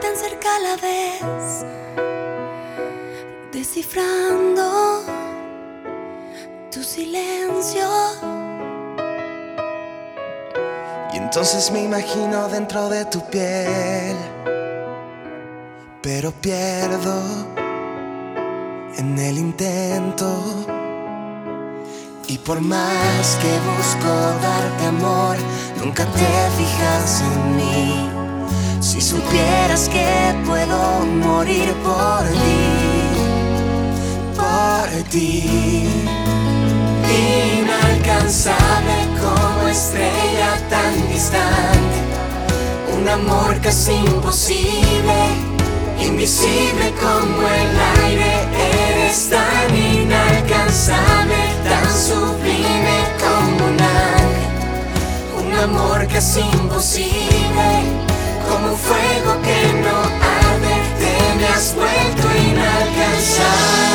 tan cerca a la vez, descifrando tu silencio. Y entonces me imagino dentro de tu piel, pero pierdo en el intento. Y por más que busco darte amor, nunca te fijas en mí. Si supieras que puedo morir por ti, por ti. Inalcanzable como estrella tan distante, un amor casi imposible, invisible como el aire, eres tan inalcanzable, tan sublime como un ángel, un amor casi imposible como fuego que no arde, te me has vuelto inalcanzable.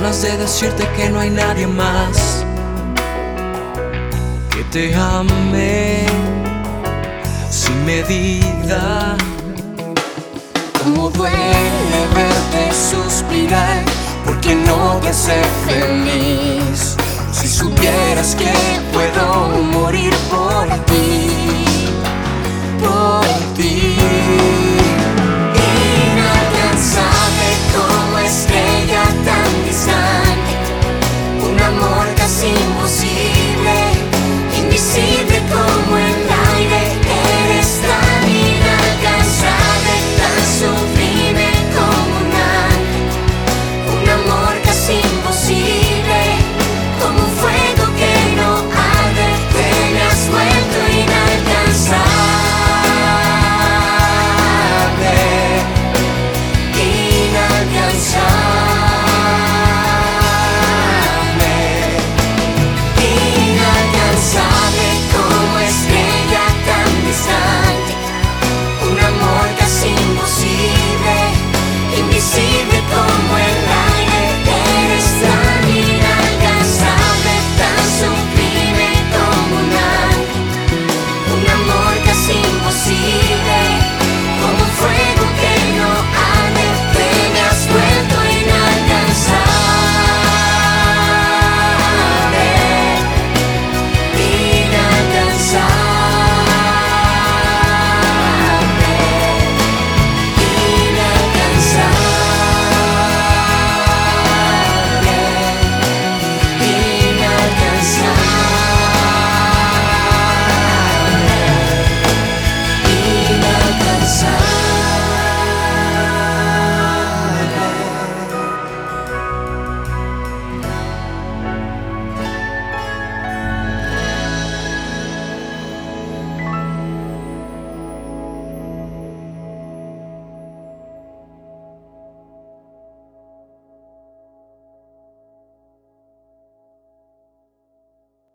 Ganas de decirte que no hay nadie más que te ame sin medida. Como duele verte suspirar, porque no te hace feliz. Si supieras que puedo